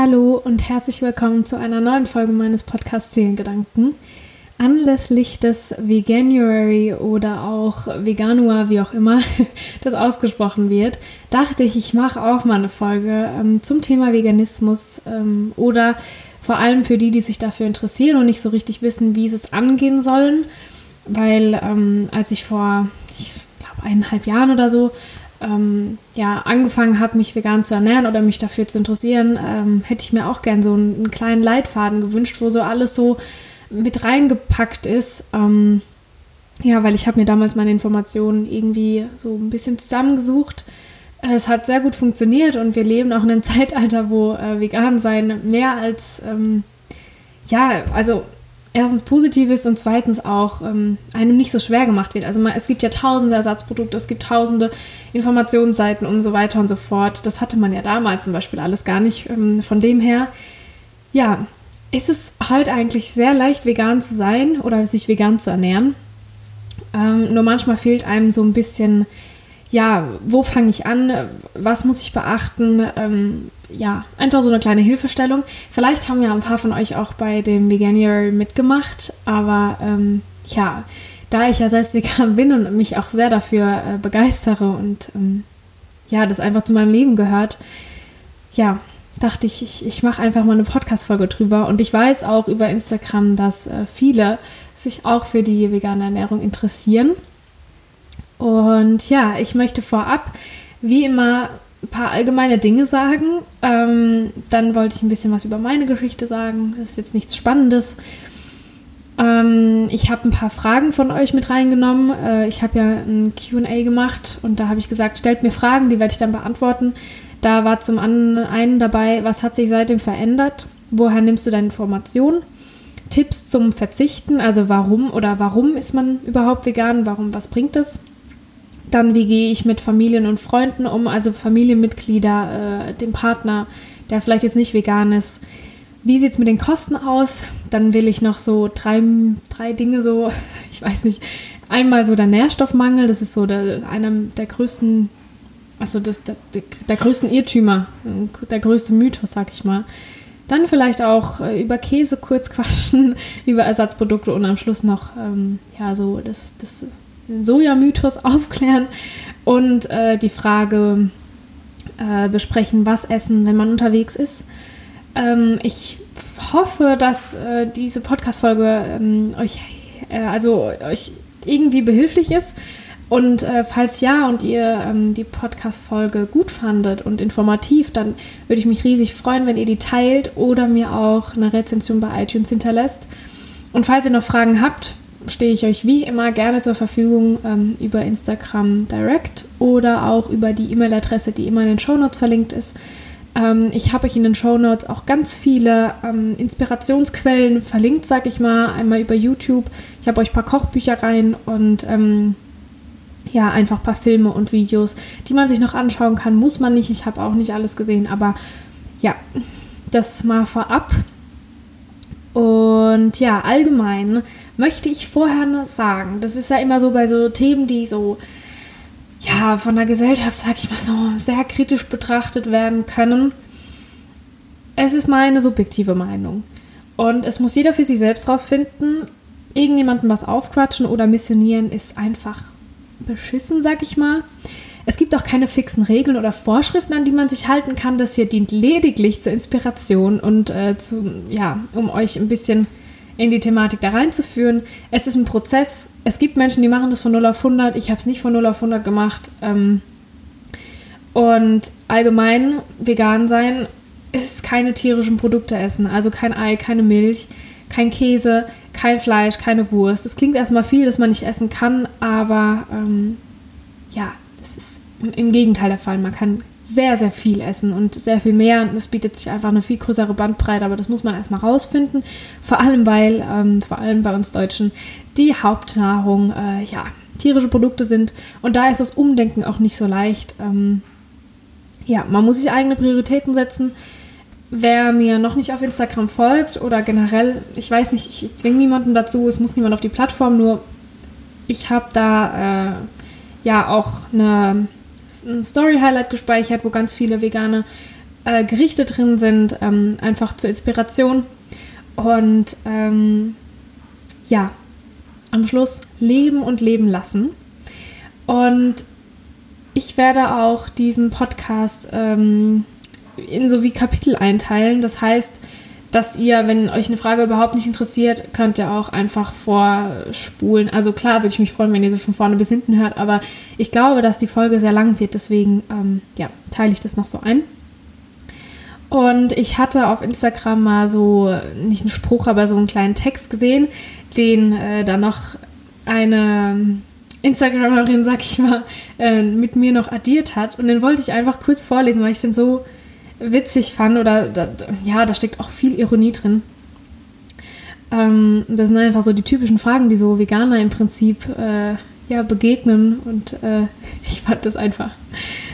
Hallo und herzlich willkommen zu einer neuen Folge meines Podcasts Seelengedanken. Anlässlich des Veganuary oder auch Veganua, wie auch immer das ausgesprochen wird, dachte ich, ich mache auch mal eine Folge ähm, zum Thema Veganismus ähm, oder vor allem für die, die sich dafür interessieren und nicht so richtig wissen, wie sie es angehen sollen. Weil ähm, als ich vor, ich glaube, eineinhalb Jahren oder so ähm, ja, angefangen habe, mich vegan zu ernähren oder mich dafür zu interessieren, ähm, hätte ich mir auch gern so einen, einen, kleinen Leitfaden gewünscht, wo so alles so mit reingepackt ist. Ähm, ja, weil ich habe mir damals meine Informationen irgendwie so ein bisschen zusammengesucht. Es hat sehr gut funktioniert und wir leben auch in einem Zeitalter, wo äh, vegan sein mehr als, ähm, ja, also erstens positiv ist und zweitens auch ähm, einem nicht so schwer gemacht wird. Also man, es gibt ja tausende Ersatzprodukte, es gibt tausende Informationsseiten und so weiter und so fort. Das hatte man ja damals zum Beispiel alles gar nicht. Ähm, von dem her, ja, ist es halt eigentlich sehr leicht, vegan zu sein oder sich vegan zu ernähren. Ähm, nur manchmal fehlt einem so ein bisschen ja, wo fange ich an? Was muss ich beachten? Ähm, ja, einfach so eine kleine Hilfestellung. Vielleicht haben ja ein paar von euch auch bei dem Veganuary mitgemacht, aber ähm, ja, da ich ja selbst vegan bin und mich auch sehr dafür äh, begeistere und ähm, ja, das einfach zu meinem Leben gehört, ja, dachte ich, ich, ich mache einfach mal eine Podcast-Folge drüber. Und ich weiß auch über Instagram, dass äh, viele sich auch für die vegane Ernährung interessieren. Und ja, ich möchte vorab, wie immer, ein paar allgemeine Dinge sagen. Ähm, dann wollte ich ein bisschen was über meine Geschichte sagen. Das ist jetzt nichts Spannendes. Ähm, ich habe ein paar Fragen von euch mit reingenommen. Äh, ich habe ja ein QA gemacht und da habe ich gesagt, stellt mir Fragen, die werde ich dann beantworten. Da war zum einen dabei, was hat sich seitdem verändert? Woher nimmst du deine Informationen? Tipps zum Verzichten, also warum oder warum ist man überhaupt vegan? Warum, was bringt es? Dann, wie gehe ich mit Familien und Freunden um, also Familienmitglieder, äh, dem Partner, der vielleicht jetzt nicht vegan ist. Wie sieht es mit den Kosten aus? Dann will ich noch so drei, drei Dinge so, ich weiß nicht, einmal so der Nährstoffmangel, das ist so der, einer der größten, also das, der, der größten Irrtümer, der größte Mythos, sag ich mal. Dann vielleicht auch äh, über Käse kurz quatschen, über Ersatzprodukte und am Schluss noch, ähm, ja, so das, das den Sojamythos aufklären und äh, die Frage äh, besprechen, was essen, wenn man unterwegs ist. Ähm, ich hoffe, dass äh, diese Podcast-Folge ähm, euch, äh, also euch irgendwie behilflich ist. Und äh, falls ja und ihr ähm, die Podcast-Folge gut fandet und informativ, dann würde ich mich riesig freuen, wenn ihr die teilt oder mir auch eine Rezension bei iTunes hinterlässt. Und falls ihr noch Fragen habt, stehe ich euch wie immer gerne zur Verfügung ähm, über Instagram Direct oder auch über die E-Mail-Adresse, die immer in den Shownotes verlinkt ist. Ähm, ich habe euch in den Shownotes auch ganz viele ähm, Inspirationsquellen verlinkt, sag ich mal, einmal über YouTube. Ich habe euch ein paar Kochbücher rein und ähm, ja, einfach ein paar Filme und Videos, die man sich noch anschauen kann. Muss man nicht, ich habe auch nicht alles gesehen, aber ja, das mal vorab. Und ja, allgemein möchte ich vorher noch sagen, das ist ja immer so bei so Themen, die so, ja, von der Gesellschaft, sag ich mal so, sehr kritisch betrachtet werden können. Es ist meine subjektive Meinung. Und es muss jeder für sich selbst rausfinden. Irgendjemandem was aufquatschen oder missionieren ist einfach beschissen, sag ich mal. Es gibt auch keine fixen Regeln oder Vorschriften, an die man sich halten kann. Das hier dient lediglich zur Inspiration und äh, zu, ja, um euch ein bisschen in die Thematik da reinzuführen. Es ist ein Prozess. Es gibt Menschen, die machen das von 0 auf 100. Ich habe es nicht von 0 auf 100 gemacht. Ähm, und allgemein vegan sein ist keine tierischen Produkte essen. Also kein Ei, keine Milch, kein Käse, kein Fleisch, keine Wurst. Das klingt erstmal viel, dass man nicht essen kann, aber ähm, ja, das ist im Gegenteil der Fall. Man kann sehr, sehr viel essen und sehr viel mehr. Und es bietet sich einfach eine viel größere Bandbreite, aber das muss man erstmal rausfinden. Vor allem, weil, ähm, vor allem bei uns Deutschen, die Hauptnahrung, äh, ja, tierische Produkte sind. Und da ist das Umdenken auch nicht so leicht. Ähm, ja, man muss sich eigene Prioritäten setzen. Wer mir noch nicht auf Instagram folgt oder generell, ich weiß nicht, ich zwinge niemanden dazu, es muss niemand auf die Plattform, nur ich habe da äh, ja auch eine, ein Story-Highlight gespeichert, wo ganz viele vegane äh, Gerichte drin sind, ähm, einfach zur Inspiration. Und ähm, ja, am Schluss leben und leben lassen. Und ich werde auch diesen Podcast ähm, in so wie Kapitel einteilen. Das heißt, dass ihr, wenn euch eine Frage überhaupt nicht interessiert, könnt ihr auch einfach vorspulen. Also klar würde ich mich freuen, wenn ihr sie von vorne bis hinten hört, aber ich glaube, dass die Folge sehr lang wird, deswegen ähm, ja, teile ich das noch so ein. Und ich hatte auf Instagram mal so, nicht einen Spruch, aber so einen kleinen Text gesehen, den äh, dann noch eine Instagramerin, sag ich mal, äh, mit mir noch addiert hat. Und den wollte ich einfach kurz vorlesen, weil ich den so witzig fand oder da, ja, da steckt auch viel Ironie drin. Ähm, das sind einfach so die typischen Fragen, die so Veganer im Prinzip äh, ja, begegnen und äh, ich fand das einfach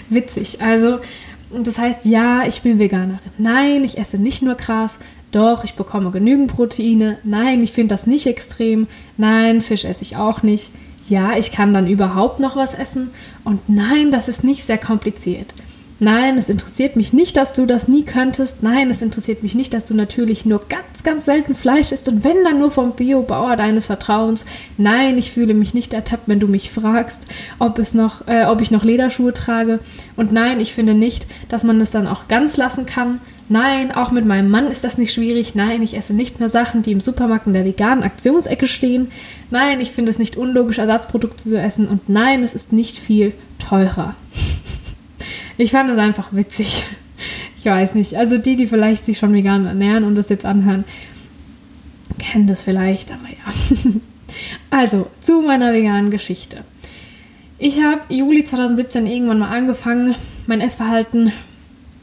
witzig. Also, das heißt, ja, ich bin Veganerin. Nein, ich esse nicht nur Gras. Doch, ich bekomme genügend Proteine. Nein, ich finde das nicht extrem. Nein, Fisch esse ich auch nicht. Ja, ich kann dann überhaupt noch was essen. Und nein, das ist nicht sehr kompliziert. Nein, es interessiert mich nicht, dass du das nie könntest. Nein, es interessiert mich nicht, dass du natürlich nur ganz, ganz selten Fleisch isst und wenn dann nur vom Biobauer deines Vertrauens. Nein, ich fühle mich nicht ertappt, wenn du mich fragst, ob, es noch, äh, ob ich noch Lederschuhe trage. Und nein, ich finde nicht, dass man es dann auch ganz lassen kann. Nein, auch mit meinem Mann ist das nicht schwierig. Nein, ich esse nicht mehr Sachen, die im Supermarkt in der veganen Aktionsecke stehen. Nein, ich finde es nicht unlogisch, Ersatzprodukte zu essen. Und nein, es ist nicht viel teurer. Ich fand das einfach witzig. Ich weiß nicht. Also die, die vielleicht sich schon vegan ernähren und das jetzt anhören, kennen das vielleicht, aber ja. Also, zu meiner veganen Geschichte. Ich habe Juli 2017 irgendwann mal angefangen, mein Essverhalten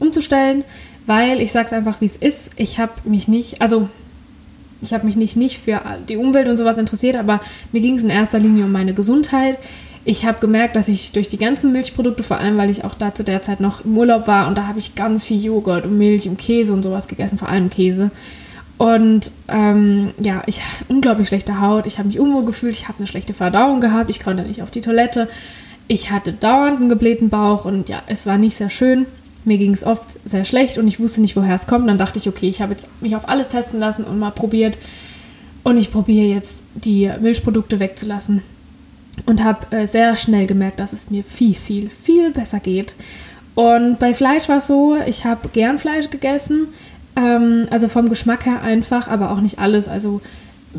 umzustellen, weil ich sage es einfach, wie es ist. Ich habe mich nicht, also ich habe mich nicht, nicht für die Umwelt und sowas interessiert, aber mir ging es in erster Linie um meine Gesundheit ich habe gemerkt, dass ich durch die ganzen Milchprodukte, vor allem weil ich auch da zu der Zeit noch im Urlaub war und da habe ich ganz viel Joghurt und Milch und Käse und sowas gegessen, vor allem Käse. Und ähm, ja, ich habe unglaublich schlechte Haut, ich habe mich unwohl gefühlt, ich habe eine schlechte Verdauung gehabt, ich konnte nicht auf die Toilette, ich hatte dauernd einen geblähten Bauch und ja, es war nicht sehr schön. Mir ging es oft sehr schlecht und ich wusste nicht, woher es kommt. Dann dachte ich, okay, ich habe jetzt mich auf alles testen lassen und mal probiert. Und ich probiere jetzt die Milchprodukte wegzulassen und habe äh, sehr schnell gemerkt, dass es mir viel, viel, viel besser geht. Und bei Fleisch war es so, ich habe gern Fleisch gegessen, ähm, also vom Geschmack her einfach, aber auch nicht alles. Also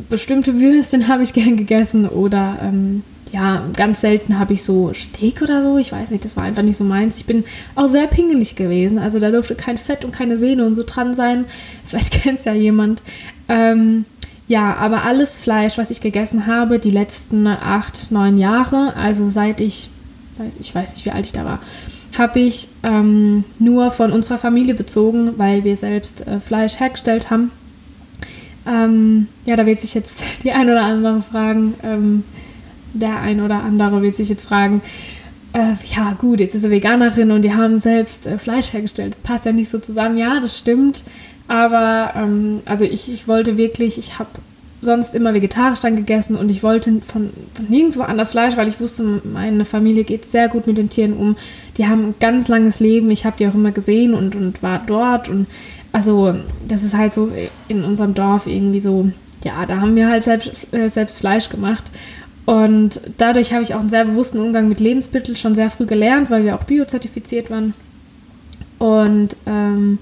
bestimmte Würstchen habe ich gern gegessen oder ähm, ja, ganz selten habe ich so Steak oder so. Ich weiß nicht, das war einfach nicht so meins. Ich bin auch sehr pingelig gewesen. Also da durfte kein Fett und keine Sehne und so dran sein. Vielleicht kennt es ja jemand. Ähm, ja, aber alles Fleisch, was ich gegessen habe, die letzten acht, neun Jahre, also seit ich, ich weiß nicht, wie alt ich da war, habe ich ähm, nur von unserer Familie bezogen, weil wir selbst äh, Fleisch hergestellt haben. Ähm, ja, da wird sich jetzt die ein oder andere fragen, ähm, der ein oder andere wird sich jetzt fragen, äh, ja gut, jetzt ist sie Veganerin und die haben selbst äh, Fleisch hergestellt. Das passt ja nicht so zusammen. Ja, das stimmt. Aber ähm, also ich, ich wollte wirklich, ich habe sonst immer vegetarisch dann gegessen und ich wollte von, von nirgendwo anders Fleisch, weil ich wusste, meine Familie geht sehr gut mit den Tieren um. Die haben ein ganz langes Leben. Ich habe die auch immer gesehen und, und war dort. Und also das ist halt so in unserem Dorf irgendwie so, ja, da haben wir halt selbst, äh, selbst Fleisch gemacht. Und dadurch habe ich auch einen sehr bewussten Umgang mit Lebensmitteln schon sehr früh gelernt, weil wir auch biozertifiziert waren. Und ähm,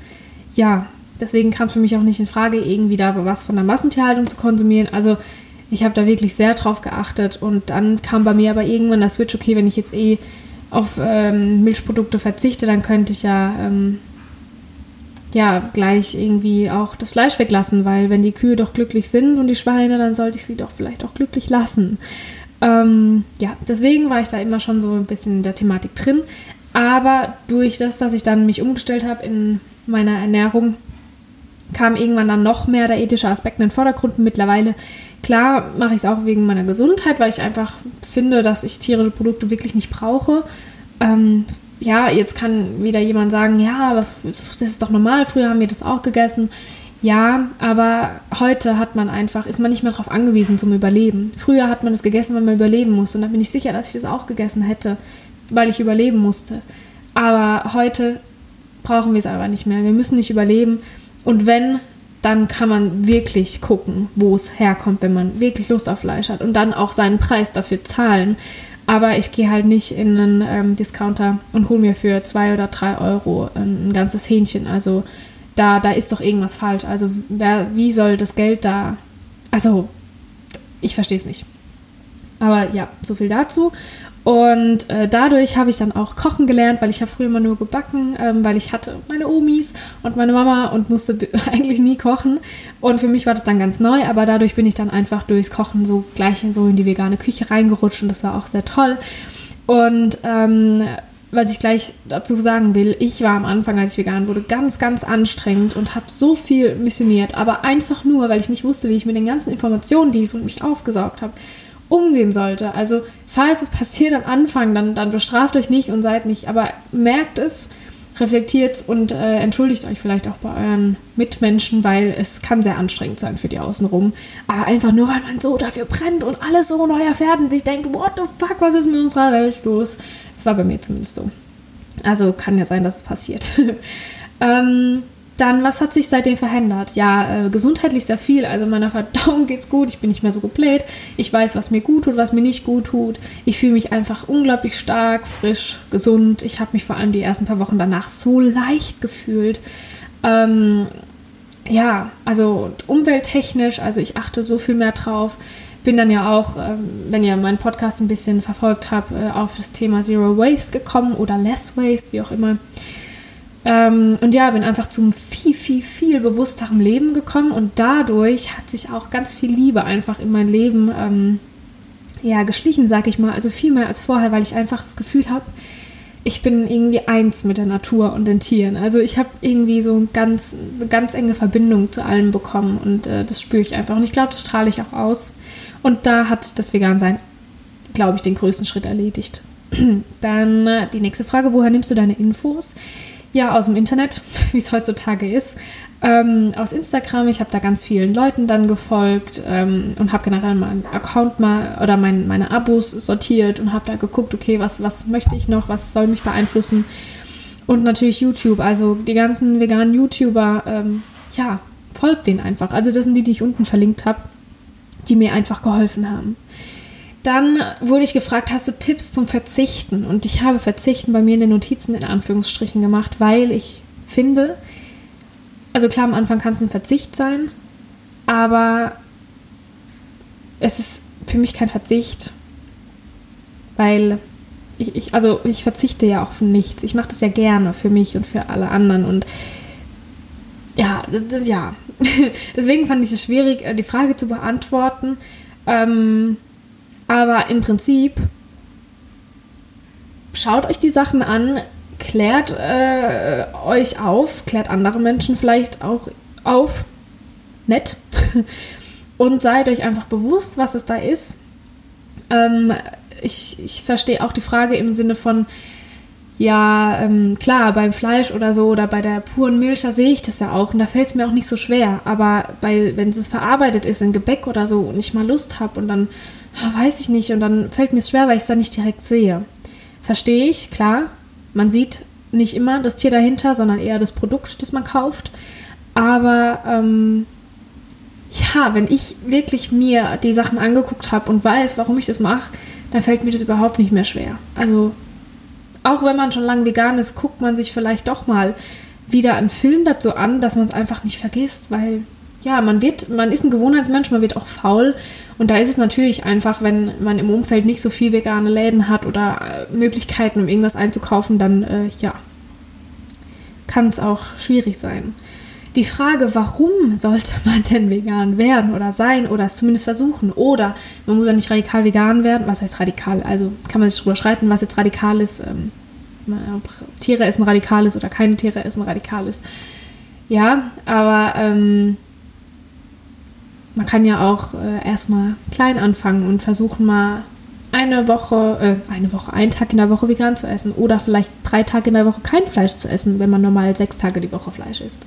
ja, Deswegen kam es für mich auch nicht in Frage, irgendwie da was von der Massentierhaltung zu konsumieren. Also ich habe da wirklich sehr drauf geachtet und dann kam bei mir aber irgendwann der Switch, okay, wenn ich jetzt eh auf ähm, Milchprodukte verzichte, dann könnte ich ja, ähm, ja gleich irgendwie auch das Fleisch weglassen, weil wenn die Kühe doch glücklich sind und die Schweine, dann sollte ich sie doch vielleicht auch glücklich lassen. Ähm, ja, deswegen war ich da immer schon so ein bisschen in der Thematik drin. Aber durch das, dass ich dann mich umgestellt habe in meiner Ernährung, kam irgendwann dann noch mehr der ethische Aspekt in den Vordergrund. Mittlerweile, klar, mache ich es auch wegen meiner Gesundheit, weil ich einfach finde, dass ich tierische Produkte wirklich nicht brauche. Ähm, ja, jetzt kann wieder jemand sagen, ja, aber das ist doch normal, früher haben wir das auch gegessen. Ja, aber heute hat man einfach, ist man nicht mehr darauf angewiesen zum Überleben. Früher hat man das gegessen, weil man überleben musste. Und da bin ich sicher, dass ich das auch gegessen hätte, weil ich überleben musste. Aber heute brauchen wir es aber nicht mehr. Wir müssen nicht überleben. Und wenn, dann kann man wirklich gucken, wo es herkommt, wenn man wirklich Lust auf Fleisch hat und dann auch seinen Preis dafür zahlen. Aber ich gehe halt nicht in einen ähm, Discounter und hole mir für zwei oder drei Euro ein, ein, ganzes Hähnchen. Also da, da ist doch irgendwas falsch. Also wer, wie soll das Geld da... Also ich verstehe es nicht. Aber ja, so viel dazu. Und äh, dadurch habe ich dann auch kochen gelernt, weil ich habe früher immer nur gebacken, ähm, weil ich hatte meine Omis und meine Mama und musste eigentlich nie kochen. Und für mich war das dann ganz neu, aber dadurch bin ich dann einfach durchs Kochen so gleich in so in die vegane Küche reingerutscht und das war auch sehr toll. Und ähm, was ich gleich dazu sagen will, ich war am Anfang, als ich vegan wurde, ganz, ganz anstrengend und habe so viel missioniert, aber einfach nur, weil ich nicht wusste, wie ich mit den ganzen Informationen, die ich so mich aufgesaugt habe, umgehen sollte. Also falls es passiert am Anfang, dann, dann bestraft euch nicht und seid nicht, aber merkt es, reflektiert es und äh, entschuldigt euch vielleicht auch bei euren Mitmenschen, weil es kann sehr anstrengend sein für die außenrum. Aber einfach nur, weil man so dafür brennt und alles so neu erfährt und sich denkt, what the fuck, was ist mit unserer Welt los? Das war bei mir zumindest so. Also kann ja sein, dass es passiert. ähm, dann, was hat sich seitdem verändert? Ja, äh, gesundheitlich sehr viel. Also meiner Verdauung geht's gut. Ich bin nicht mehr so gebläht. Ich weiß, was mir gut tut, was mir nicht gut tut. Ich fühle mich einfach unglaublich stark, frisch, gesund. Ich habe mich vor allem die ersten paar Wochen danach so leicht gefühlt. Ähm, ja, also umwelttechnisch, also ich achte so viel mehr drauf. Bin dann ja auch, ähm, wenn ihr meinen Podcast ein bisschen verfolgt habt, äh, auf das Thema Zero Waste gekommen oder Less Waste, wie auch immer. Ähm, und ja, bin einfach zum viel, viel, viel bewussterem Leben gekommen und dadurch hat sich auch ganz viel Liebe einfach in mein Leben ähm, ja, geschlichen, sag ich mal. Also viel mehr als vorher, weil ich einfach das Gefühl habe, ich bin irgendwie eins mit der Natur und den Tieren. Also ich habe irgendwie so ein ganz, eine ganz enge Verbindung zu allem bekommen und äh, das spüre ich einfach. Und ich glaube, das strahle ich auch aus. Und da hat das Vegansein, glaube ich, den größten Schritt erledigt. Dann äh, die nächste Frage, woher nimmst du deine Infos? Ja, aus dem Internet, wie es heutzutage ist. Ähm, aus Instagram, ich habe da ganz vielen Leuten dann gefolgt ähm, und habe generell meinen Account mal oder mein, meine Abos sortiert und habe da geguckt, okay, was, was möchte ich noch, was soll mich beeinflussen. Und natürlich YouTube, also die ganzen veganen YouTuber, ähm, ja, folgt denen einfach. Also das sind die, die ich unten verlinkt habe, die mir einfach geholfen haben. Dann wurde ich gefragt, hast du Tipps zum Verzichten? Und ich habe Verzichten bei mir in den Notizen in Anführungsstrichen gemacht, weil ich finde, also klar, am Anfang kann es ein Verzicht sein, aber es ist für mich kein Verzicht, weil ich, ich also ich verzichte ja auch von nichts. Ich mache das ja gerne für mich und für alle anderen und ja, das, das ja. Deswegen fand ich es schwierig, äh, die Frage zu beantworten. Ähm, aber im Prinzip schaut euch die Sachen an, klärt äh, euch auf, klärt andere Menschen vielleicht auch auf, nett, und seid euch einfach bewusst, was es da ist. Ähm, ich, ich verstehe auch die Frage im Sinne von, ja, ähm, klar, beim Fleisch oder so oder bei der puren Milch, da sehe ich das ja auch und da fällt es mir auch nicht so schwer. Aber bei, wenn es verarbeitet ist in Gebäck oder so und ich mal Lust habe und dann weiß ich nicht. Und dann fällt mir es schwer, weil ich es dann nicht direkt sehe. Verstehe ich, klar. Man sieht nicht immer das Tier dahinter, sondern eher das Produkt, das man kauft. Aber ähm, ja, wenn ich wirklich mir die Sachen angeguckt habe und weiß, warum ich das mache, dann fällt mir das überhaupt nicht mehr schwer. Also auch wenn man schon lange vegan ist, guckt man sich vielleicht doch mal wieder einen Film dazu an, dass man es einfach nicht vergisst, weil ja, man wird, man ist ein Gewohnheitsmensch, man wird auch faul. Und da ist es natürlich einfach, wenn man im Umfeld nicht so viel vegane Läden hat oder äh, Möglichkeiten, um irgendwas einzukaufen, dann äh, ja, kann es auch schwierig sein. Die Frage, warum sollte man denn vegan werden oder sein oder es zumindest versuchen? Oder man muss ja nicht radikal vegan werden. Was heißt radikal? Also kann man sich drüber streiten, was jetzt radikal ist. Ähm, Tiere essen radikal ist oder keine Tiere essen radikal ist. Ja, aber ähm, man kann ja auch äh, erstmal klein anfangen und versuchen mal eine Woche, äh, eine Woche, einen Tag in der Woche vegan zu essen oder vielleicht drei Tage in der Woche kein Fleisch zu essen, wenn man normal sechs Tage die Woche Fleisch isst.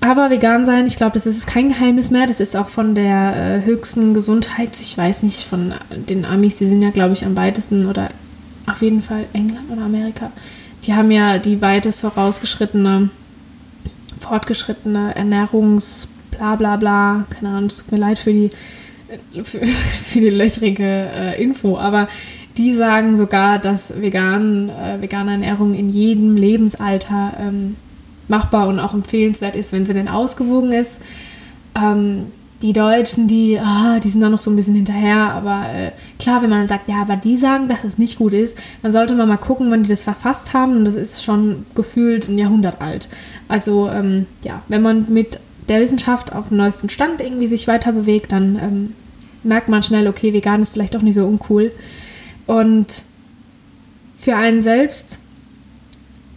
Aber vegan sein, ich glaube, das ist kein Geheimnis mehr. Das ist auch von der äh, höchsten Gesundheit, ich weiß nicht, von den Amis, die sind ja, glaube ich, am weitesten oder auf jeden Fall England oder Amerika, die haben ja die weitest vorausgeschrittene, fortgeschrittene Ernährungs- bla bla bla, keine Ahnung, es tut mir leid für die, für, für die löchrige äh, Info, aber die sagen sogar, dass vegan, äh, vegane Ernährung in jedem Lebensalter ähm, machbar und auch empfehlenswert ist, wenn sie denn ausgewogen ist. Ähm, die Deutschen, die, ah, die sind da noch so ein bisschen hinterher, aber äh, klar, wenn man sagt, ja, aber die sagen, dass es nicht gut ist, dann sollte man mal gucken, wann die das verfasst haben und das ist schon gefühlt ein Jahrhundert alt. Also ähm, ja, wenn man mit der Wissenschaft auf dem neuesten Stand irgendwie sich weiter bewegt, dann ähm, merkt man schnell, okay, vegan ist vielleicht doch nicht so uncool. Und für einen selbst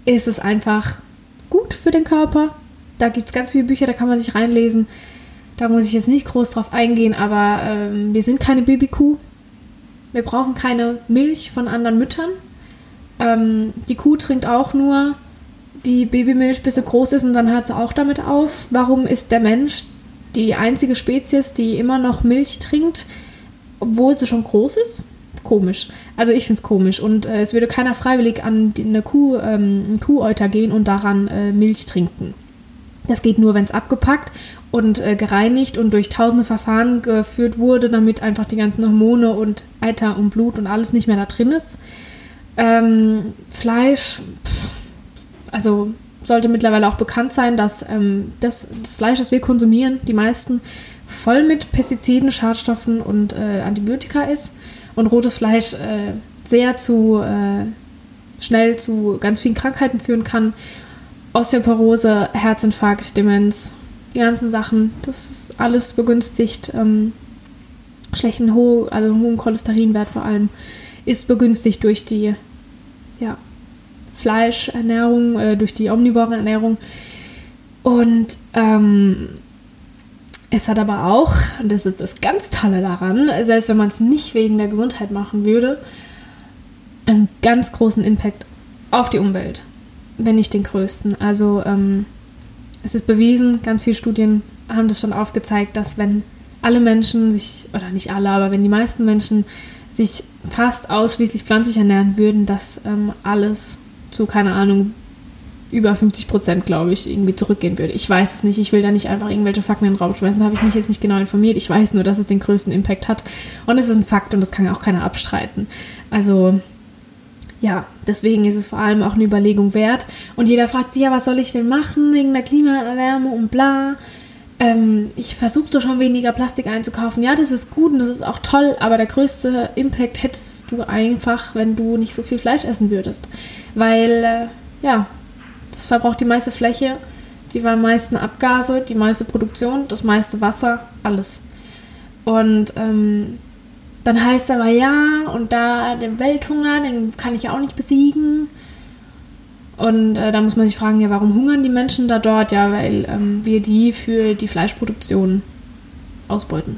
ist es einfach gut für den Körper. Da gibt es ganz viele Bücher, da kann man sich reinlesen. Da muss ich jetzt nicht groß drauf eingehen, aber ähm, wir sind keine Babykuh. Wir brauchen keine Milch von anderen Müttern. Ähm, die Kuh trinkt auch nur die Babymilch, bis sie groß ist und dann hört sie auch damit auf. Warum ist der Mensch die einzige Spezies, die immer noch Milch trinkt, obwohl sie schon groß ist? Komisch. Also ich finde es komisch. Und äh, es würde keiner freiwillig an die, eine Kuh, ähm, Kuhäuter gehen und daran äh, Milch trinken. Das geht nur, wenn es abgepackt und äh, gereinigt und durch tausende Verfahren geführt wurde, damit einfach die ganzen Hormone und Eiter und Blut und alles nicht mehr da drin ist. Ähm, Fleisch, pff, also sollte mittlerweile auch bekannt sein, dass ähm, das, das, Fleisch, das wir konsumieren, die meisten, voll mit Pestiziden, Schadstoffen und äh, Antibiotika ist und rotes Fleisch äh, sehr zu äh, schnell zu ganz vielen Krankheiten führen kann. Osteoporose, Herzinfarkt, Demenz, die ganzen Sachen, das ist alles begünstigt. Ähm, schlechten Ho also hohen Cholesterinwert vor allem ist begünstigt durch die ja, Fleischernährung, äh, durch die omnivore Ernährung. Und ähm, es hat aber auch, und das ist das ganz Tolle daran, selbst wenn man es nicht wegen der Gesundheit machen würde, einen ganz großen Impact auf die Umwelt, wenn nicht den größten. Also ähm, es ist bewiesen, ganz viele Studien haben das schon aufgezeigt, dass wenn alle Menschen sich, oder nicht alle, aber wenn die meisten Menschen sich fast ausschließlich pflanzlich ernähren würden, dass ähm, alles zu, keine Ahnung, über 50 Prozent, glaube ich, irgendwie zurückgehen würde. Ich weiß es nicht. Ich will da nicht einfach irgendwelche Fakten in den Raum schmeißen. Da habe ich mich jetzt nicht genau informiert. Ich weiß nur, dass es den größten Impact hat. Und es ist ein Fakt und das kann auch keiner abstreiten. Also, ja, deswegen ist es vor allem auch eine Überlegung wert. Und jeder fragt sich, ja, was soll ich denn machen wegen der Klimaerwärmung und bla. Ähm, ich versuche schon weniger Plastik einzukaufen. Ja, das ist gut und das ist auch toll, aber der größte Impact hättest du einfach, wenn du nicht so viel Fleisch essen würdest. Weil, äh, ja, das verbraucht die meiste Fläche, die meisten Abgase, die meiste Produktion, das meiste Wasser, alles. Und ähm, dann heißt aber ja, und da den Welthunger, den kann ich ja auch nicht besiegen. Und äh, da muss man sich fragen, ja, warum hungern die Menschen da dort? Ja, weil ähm, wir die für die Fleischproduktion ausbeuten.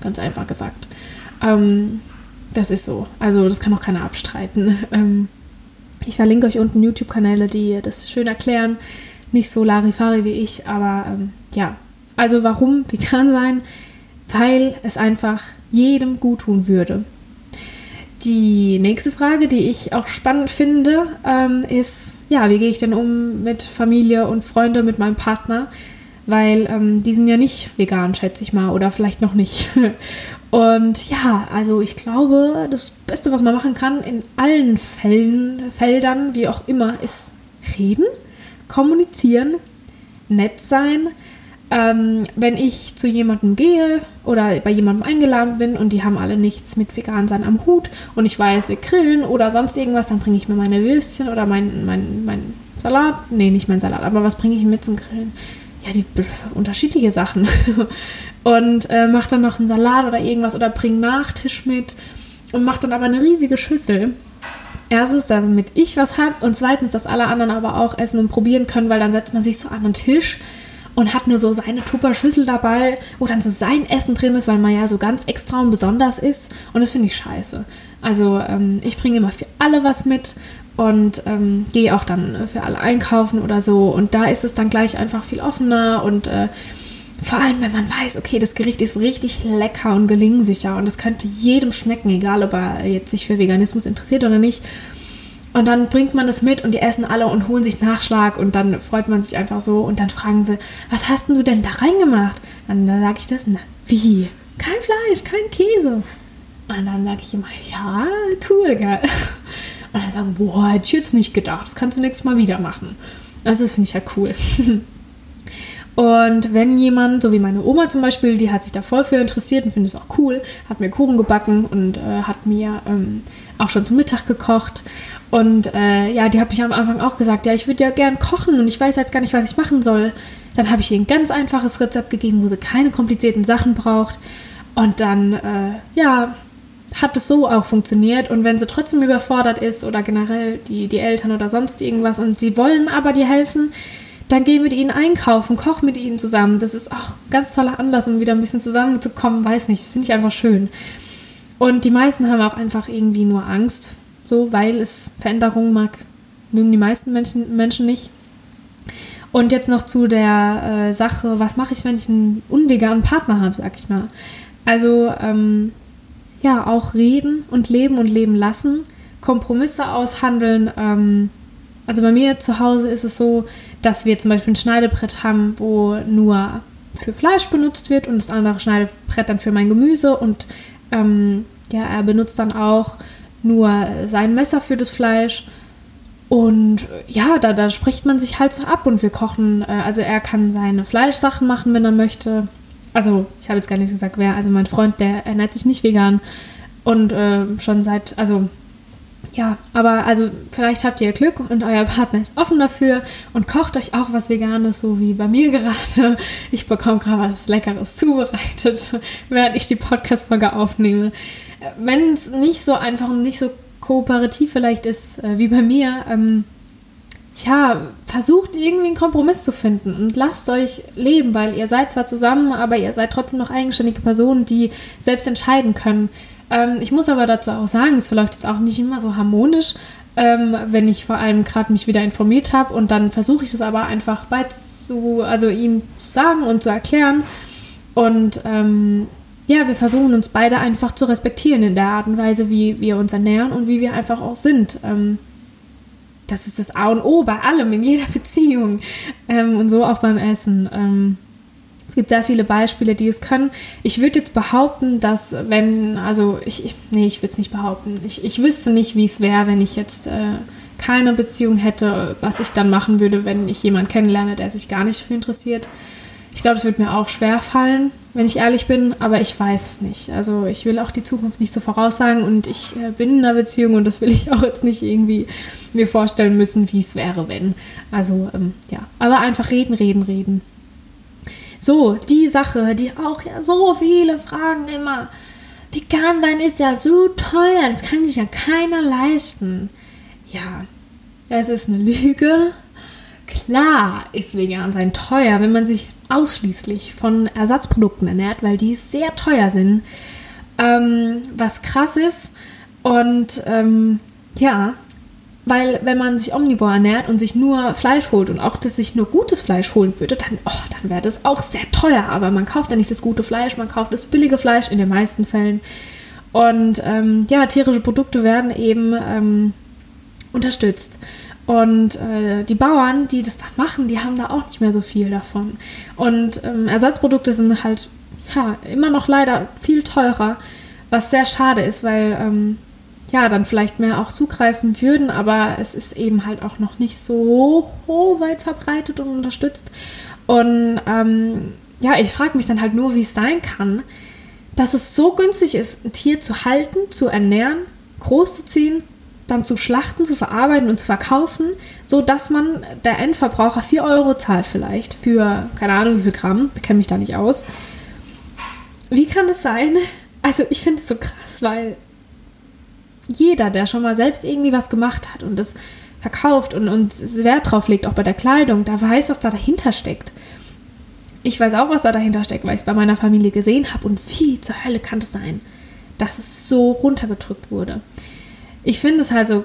Ganz einfach gesagt. Ähm, das ist so. Also das kann auch keiner abstreiten. Ähm, ich verlinke euch unten YouTube-Kanäle, die das schön erklären. Nicht so Larifari wie ich, aber ähm, ja. Also warum vegan sein? Weil es einfach jedem gut tun würde. Die nächste Frage, die ich auch spannend finde, ähm, ist, ja, wie gehe ich denn um mit Familie und Freunde, mit meinem Partner? Weil ähm, die sind ja nicht vegan, schätze ich mal, oder vielleicht noch nicht. Und ja, also ich glaube, das Beste, was man machen kann in allen Fällen, Feldern, wie auch immer, ist reden, kommunizieren, nett sein. Ähm, wenn ich zu jemandem gehe oder bei jemandem eingeladen bin und die haben alle nichts mit vegan sein am Hut und ich weiß, wir grillen oder sonst irgendwas, dann bringe ich mir meine Würstchen oder mein, mein, mein Salat. Nee, nicht mein Salat, aber was bringe ich mit zum Grillen? ja, die unterschiedliche Sachen. und äh, mache dann noch einen Salat oder irgendwas oder bring Nachtisch mit und mache dann aber eine riesige Schüssel. Erstens, damit ich was habe und zweitens, dass alle anderen aber auch essen und probieren können, weil dann setzt man sich so an den Tisch und hat nur so seine Tupper-Schüssel dabei, wo dann so sein Essen drin ist, weil man ja so ganz extra und besonders ist. Und das finde ich scheiße. Also ähm, ich bringe immer für alle was mit und ähm, gehe auch dann für alle einkaufen oder so. Und da ist es dann gleich einfach viel offener und äh, vor allem, wenn man weiß, okay, das Gericht ist richtig lecker und gelingsicher und es könnte jedem schmecken, egal ob er jetzt sich für Veganismus interessiert oder nicht. Und dann bringt man das mit und die essen alle und holen sich Nachschlag und dann freut man sich einfach so und dann fragen sie, was hast du denn da reingemacht? Und dann sage ich das, na, wie? Kein Fleisch, kein Käse. Und dann sage ich immer, ja, cool, geil. Und dann sagen, boah, hätte ich jetzt nicht gedacht, das kannst du nächstes Mal wieder machen. Also das finde ich ja cool. Und wenn jemand, so wie meine Oma zum Beispiel, die hat sich da voll für interessiert und findet es auch cool, hat mir Kuchen gebacken und äh, hat mir ähm, auch schon zum Mittag gekocht. Und äh, ja, die habe ich am Anfang auch gesagt, ja, ich würde ja gern kochen und ich weiß jetzt gar nicht, was ich machen soll. Dann habe ich ihr ein ganz einfaches Rezept gegeben, wo sie keine komplizierten Sachen braucht. Und dann, äh, ja, hat es so auch funktioniert. Und wenn sie trotzdem überfordert ist oder generell die, die Eltern oder sonst irgendwas und sie wollen aber dir helfen, dann geh mit ihnen einkaufen, koch mit ihnen zusammen. Das ist auch ein ganz toller Anlass, um wieder ein bisschen zusammenzukommen. Weiß nicht, finde ich einfach schön. Und die meisten haben auch einfach irgendwie nur Angst, so, weil es Veränderungen mag, mögen die meisten Menschen, Menschen nicht. Und jetzt noch zu der äh, Sache, was mache ich, wenn ich einen unveganen Partner habe, sag ich mal. Also, ähm, ja, auch reden und leben und leben lassen, Kompromisse aushandeln, ähm, also bei mir zu Hause ist es so, dass wir zum Beispiel ein Schneidebrett haben, wo nur für Fleisch benutzt wird und das andere Schneidebrett dann für mein Gemüse und ähm, ja, er benutzt dann auch nur sein Messer für das Fleisch. Und ja, da, da spricht man sich halt so ab und wir kochen. Äh, also er kann seine Fleischsachen machen, wenn er möchte. Also ich habe jetzt gar nicht gesagt, wer. Also mein Freund, der ernährt sich nicht vegan. Und äh, schon seit, also ja, aber also vielleicht habt ihr Glück und euer Partner ist offen dafür und kocht euch auch was Veganes, so wie bei mir gerade. Ich bekomme gerade was Leckeres zubereitet, während ich die Podcast-Folge aufnehme. Wenn es nicht so einfach und nicht so kooperativ vielleicht ist äh, wie bei mir, ähm, ja, versucht irgendwie einen Kompromiss zu finden und lasst euch leben, weil ihr seid zwar zusammen, aber ihr seid trotzdem noch eigenständige Personen, die selbst entscheiden können. Ähm, ich muss aber dazu auch sagen, es verläuft jetzt auch nicht immer so harmonisch, ähm, wenn ich vor allem gerade mich wieder informiert habe und dann versuche ich das aber einfach beizu, also ihm zu sagen und zu erklären. Und ähm, ja, wir versuchen uns beide einfach zu respektieren in der Art und Weise, wie wir uns ernähren und wie wir einfach auch sind. Ähm, das ist das A und O bei allem, in jeder Beziehung. Ähm, und so auch beim Essen. Ähm, es gibt sehr viele Beispiele, die es können. Ich würde jetzt behaupten, dass wenn, also ich, ich nee, ich würde es nicht behaupten. Ich, ich wüsste nicht, wie es wäre, wenn ich jetzt äh, keine Beziehung hätte, was ich dann machen würde, wenn ich jemanden kennenlerne, der sich gar nicht für interessiert. Ich glaube, es wird mir auch schwer fallen, wenn ich ehrlich bin, aber ich weiß es nicht. Also ich will auch die Zukunft nicht so voraussagen und ich äh, bin in einer Beziehung und das will ich auch jetzt nicht irgendwie mir vorstellen müssen, wie es wäre, wenn. Also ähm, ja, aber einfach reden, reden, reden. So, die Sache, die auch ja so viele fragen immer. Vegan sein ist ja so teuer, das kann sich ja keiner leisten. Ja, das ist eine Lüge. Klar ist vegan sein teuer, wenn man sich ausschließlich von Ersatzprodukten ernährt, weil die sehr teuer sind. Ähm, was krass ist. Und ähm, ja, weil wenn man sich omnivor ernährt und sich nur Fleisch holt und auch dass sich nur gutes Fleisch holen würde, dann, oh, dann wäre das auch sehr teuer. Aber man kauft ja nicht das gute Fleisch, man kauft das billige Fleisch in den meisten Fällen. Und ähm, ja, tierische Produkte werden eben ähm, unterstützt. Und äh, die Bauern, die das dann machen, die haben da auch nicht mehr so viel davon. Und ähm, Ersatzprodukte sind halt ja, immer noch leider viel teurer, was sehr schade ist, weil ähm, ja, dann vielleicht mehr auch zugreifen würden, aber es ist eben halt auch noch nicht so weit verbreitet und unterstützt. Und ähm, ja, ich frage mich dann halt nur, wie es sein kann, dass es so günstig ist, ein Tier zu halten, zu ernähren, groß zu ziehen, dann zu schlachten, zu verarbeiten und zu verkaufen, so dass man der Endverbraucher 4 Euro zahlt vielleicht für, keine Ahnung wie viel Gramm, kenne mich da nicht aus. Wie kann das sein? Also ich finde es so krass, weil jeder, der schon mal selbst irgendwie was gemacht hat und das verkauft und, und Wert drauf legt, auch bei der Kleidung, da weiß, was da dahinter steckt. Ich weiß auch, was da dahinter steckt, weil ich es bei meiner Familie gesehen habe und wie zur Hölle kann es das sein, dass es so runtergedrückt wurde. Ich finde es halt so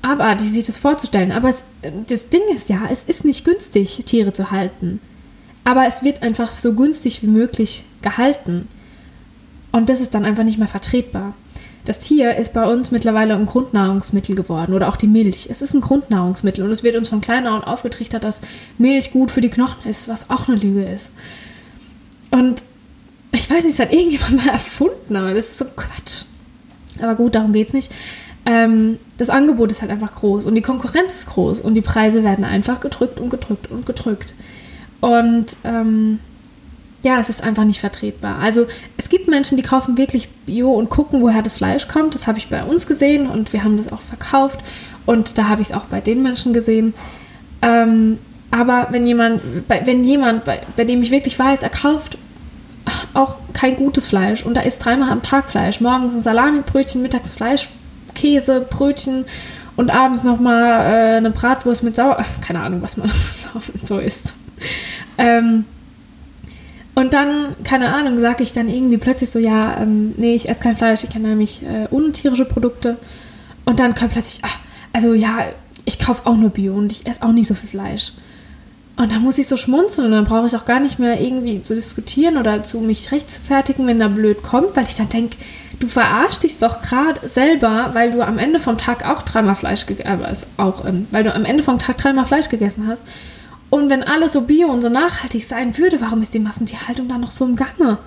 abartig, sich das vorzustellen. Aber es, das Ding ist ja, es ist nicht günstig, Tiere zu halten. Aber es wird einfach so günstig wie möglich gehalten. Und das ist dann einfach nicht mehr vertretbar. das Tier ist bei uns mittlerweile ein Grundnahrungsmittel geworden oder auch die Milch. Es ist ein Grundnahrungsmittel und es wird uns von klein auf aufgetrichtert, dass Milch gut für die Knochen ist, was auch eine Lüge ist. Und ich weiß nicht, es hat irgendjemand mal erfunden, aber das ist so Quatsch. Aber gut, darum geht es nicht. Ähm, das Angebot ist halt einfach groß und die Konkurrenz ist groß und die Preise werden einfach gedrückt und gedrückt und gedrückt. Und ähm, ja, es ist einfach nicht vertretbar. Also es gibt Menschen, die kaufen wirklich Bio und gucken, woher das Fleisch kommt. Das habe ich bei uns gesehen und wir haben das auch verkauft und da habe ich es auch bei den Menschen gesehen. Ähm, aber wenn jemand, bei, wenn jemand, bei, bei dem ich wirklich weiß, er kauft auch kein gutes Fleisch und da isst dreimal am Tag Fleisch, morgens ein Salamibrötchen, mittags Fleisch, Käse, Brötchen und abends nochmal äh, eine Bratwurst mit Sauer, keine Ahnung, was man so isst. Ähm, und dann, keine Ahnung, sage ich dann irgendwie plötzlich so, ja, ähm, nee, ich esse kein Fleisch, ich ernähre mich äh, ohne Produkte. Und dann kommt plötzlich, ach, also ja, ich kaufe auch nur Bio und ich esse auch nicht so viel Fleisch. Und dann muss ich so schmunzeln und dann brauche ich auch gar nicht mehr irgendwie zu diskutieren oder zu mich rechtfertigen, wenn da blöd kommt, weil ich dann denke, du verarschst dich doch gerade selber, weil du am Ende vom Tag auch dreimal Fleisch gegessen äh, auch, ähm, weil du am Ende vom Tag dreimal Fleisch gegessen hast und wenn alles so bio und so nachhaltig sein würde, warum ist die Massentierhaltung dann noch so im Gange?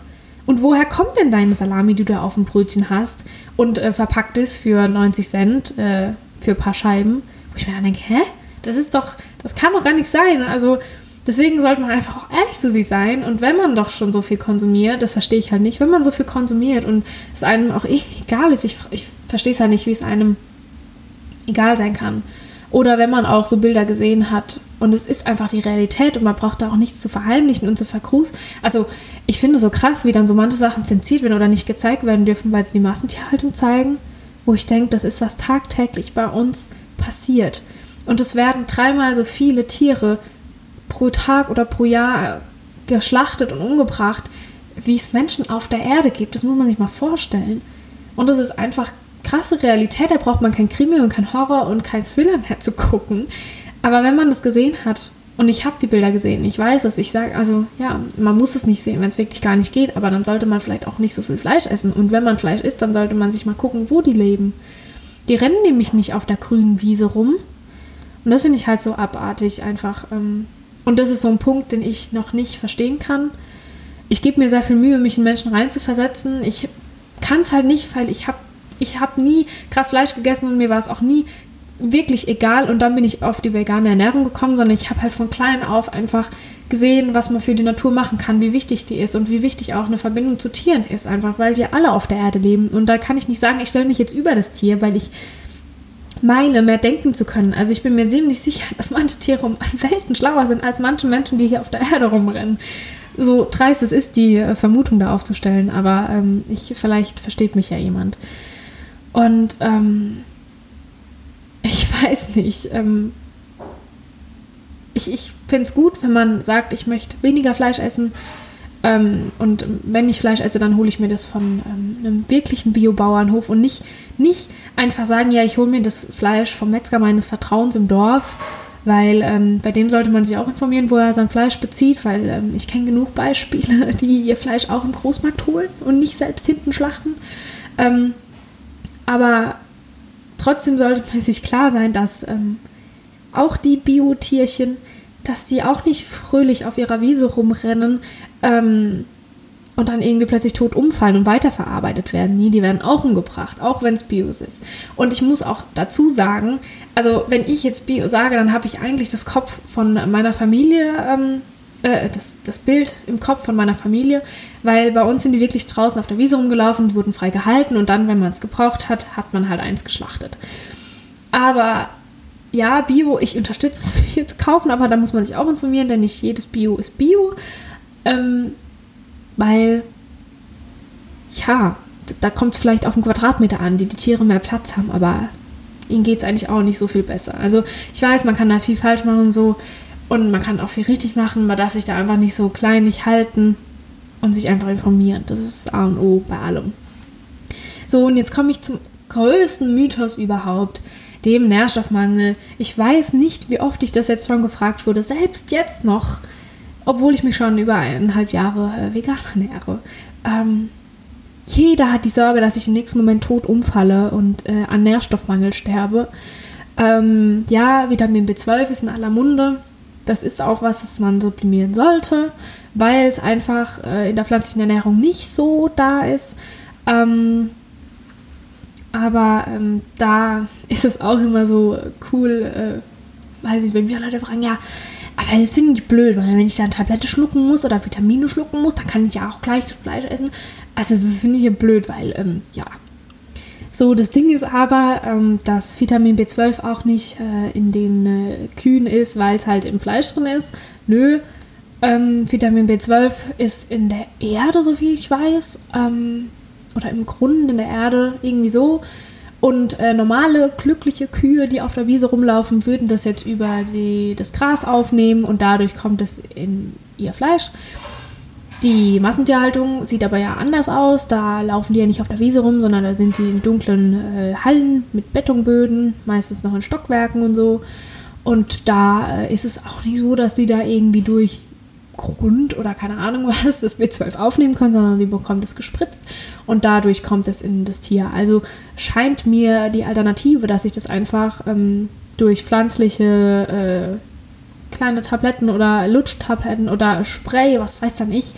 Und woher kommt denn deine Salami, die du auf dem Brötchen hast und äh, verpackt ist für 90 Cent äh, für ein paar Scheiben? Wo ich mir dann denke, hä? Das ist doch, das kann doch gar nicht sein. Also deswegen sollte man einfach auch ehrlich zu sich sein. Und wenn man doch schon so viel konsumiert, das verstehe ich halt nicht, wenn man so viel konsumiert und es einem auch egal ist, ich, ich verstehe es halt nicht, wie es einem egal sein kann. Oder wenn man auch so Bilder gesehen hat und es ist einfach die Realität und man braucht da auch nichts zu verheimlichen und zu vergrußen. Also ich finde so krass, wie dann so manche Sachen zensiert werden oder nicht gezeigt werden dürfen, weil sie die Massentierhaltung zeigen, wo ich denke, das ist was tagtäglich bei uns passiert. Und es werden dreimal so viele Tiere pro Tag oder pro Jahr geschlachtet und umgebracht, wie es Menschen auf der Erde gibt. Das muss man sich mal vorstellen. Und das ist einfach krasse Realität, da braucht man kein Krimi und kein Horror und kein Thriller mehr zu gucken. Aber wenn man das gesehen hat, und ich habe die Bilder gesehen, ich weiß es, ich sage, also ja, man muss es nicht sehen, wenn es wirklich gar nicht geht, aber dann sollte man vielleicht auch nicht so viel Fleisch essen. Und wenn man Fleisch isst, dann sollte man sich mal gucken, wo die leben. Die rennen nämlich nicht auf der grünen Wiese rum. Und das finde ich halt so abartig einfach. Ähm, und das ist so ein Punkt, den ich noch nicht verstehen kann. Ich gebe mir sehr viel Mühe, mich in Menschen reinzuversetzen. Ich kann es halt nicht, weil ich habe ich habe nie krass Fleisch gegessen und mir war es auch nie wirklich egal und dann bin ich auf die vegane Ernährung gekommen, sondern ich habe halt von klein auf einfach gesehen, was man für die Natur machen kann, wie wichtig die ist und wie wichtig auch eine Verbindung zu Tieren ist, einfach weil wir alle auf der Erde leben und da kann ich nicht sagen, ich stelle mich jetzt über das Tier, weil ich meine, mehr denken zu können. Also ich bin mir ziemlich sicher, dass manche Tiere um Welten schlauer sind als manche Menschen, die hier auf der Erde rumrennen. So dreist es ist, die Vermutung da aufzustellen, aber ähm, ich, vielleicht versteht mich ja jemand. Und ähm, ich weiß nicht. Ähm, ich ich finde es gut, wenn man sagt, ich möchte weniger Fleisch essen. Ähm, und wenn ich Fleisch esse, dann hole ich mir das von ähm, einem wirklichen Biobauernhof und nicht, nicht einfach sagen, ja, ich hole mir das Fleisch vom Metzger meines Vertrauens im Dorf, weil ähm, bei dem sollte man sich auch informieren, wo er sein Fleisch bezieht, weil ähm, ich kenne genug Beispiele, die ihr Fleisch auch im Großmarkt holen und nicht selbst hinten schlachten. Ähm, aber trotzdem sollte man sich klar sein, dass ähm, auch die Biotierchen, dass die auch nicht fröhlich auf ihrer Wiese rumrennen ähm, und dann irgendwie plötzlich tot umfallen und weiterverarbeitet werden. Nee, die werden auch umgebracht, auch wenn es Bios ist. Und ich muss auch dazu sagen, also wenn ich jetzt Bio sage, dann habe ich eigentlich das Kopf von meiner Familie ähm, äh, das, das Bild im Kopf von meiner Familie, weil bei uns sind die wirklich draußen auf der Wiese rumgelaufen, wurden frei gehalten und dann, wenn man es gebraucht hat, hat man halt eins geschlachtet. Aber ja, Bio, ich unterstütze es jetzt kaufen, aber da muss man sich auch informieren, denn nicht jedes Bio ist Bio. Ähm, weil, ja, da kommt es vielleicht auf einen Quadratmeter an, die die Tiere mehr Platz haben, aber ihnen geht es eigentlich auch nicht so viel besser. Also ich weiß, man kann da viel falsch machen und so. Und man kann auch viel richtig machen. Man darf sich da einfach nicht so kleinig halten und sich einfach informieren. Das ist A und O bei allem. So, und jetzt komme ich zum größten Mythos überhaupt, dem Nährstoffmangel. Ich weiß nicht, wie oft ich das jetzt schon gefragt wurde, selbst jetzt noch, obwohl ich mich schon über eineinhalb Jahre äh, vegan ernähre. Ähm, jeder hat die Sorge, dass ich im nächsten Moment tot umfalle und äh, an Nährstoffmangel sterbe. Ähm, ja, Vitamin B12 ist in aller Munde. Das ist auch was, das man sublimieren sollte, weil es einfach äh, in der pflanzlichen Ernährung nicht so da ist. Ähm, aber ähm, da ist es auch immer so cool, äh, weiß ich, wenn wir Leute fragen, ja, aber das finde ich blöd, weil wenn ich dann Tablette schlucken muss oder Vitamine schlucken muss, dann kann ich ja auch gleich das Fleisch essen. Also das finde ich ja blöd, weil, ähm, ja. So, das Ding ist aber, ähm, dass Vitamin B12 auch nicht äh, in den äh, Kühen ist, weil es halt im Fleisch drin ist. Nö, ähm, Vitamin B12 ist in der Erde, so wie ich weiß. Ähm, oder im Grund in der Erde, irgendwie so. Und äh, normale, glückliche Kühe, die auf der Wiese rumlaufen, würden das jetzt über die, das Gras aufnehmen und dadurch kommt es in ihr Fleisch. Die Massentierhaltung sieht aber ja anders aus. Da laufen die ja nicht auf der Wiese rum, sondern da sind die in dunklen äh, Hallen mit Betonböden, meistens noch in Stockwerken und so. Und da äh, ist es auch nicht so, dass sie da irgendwie durch Grund oder keine Ahnung was das B12 aufnehmen können, sondern die bekommt es gespritzt und dadurch kommt es in das Tier. Also scheint mir die Alternative, dass ich das einfach ähm, durch pflanzliche äh, kleine Tabletten oder Lutschtabletten oder Spray, was weiß dann ich,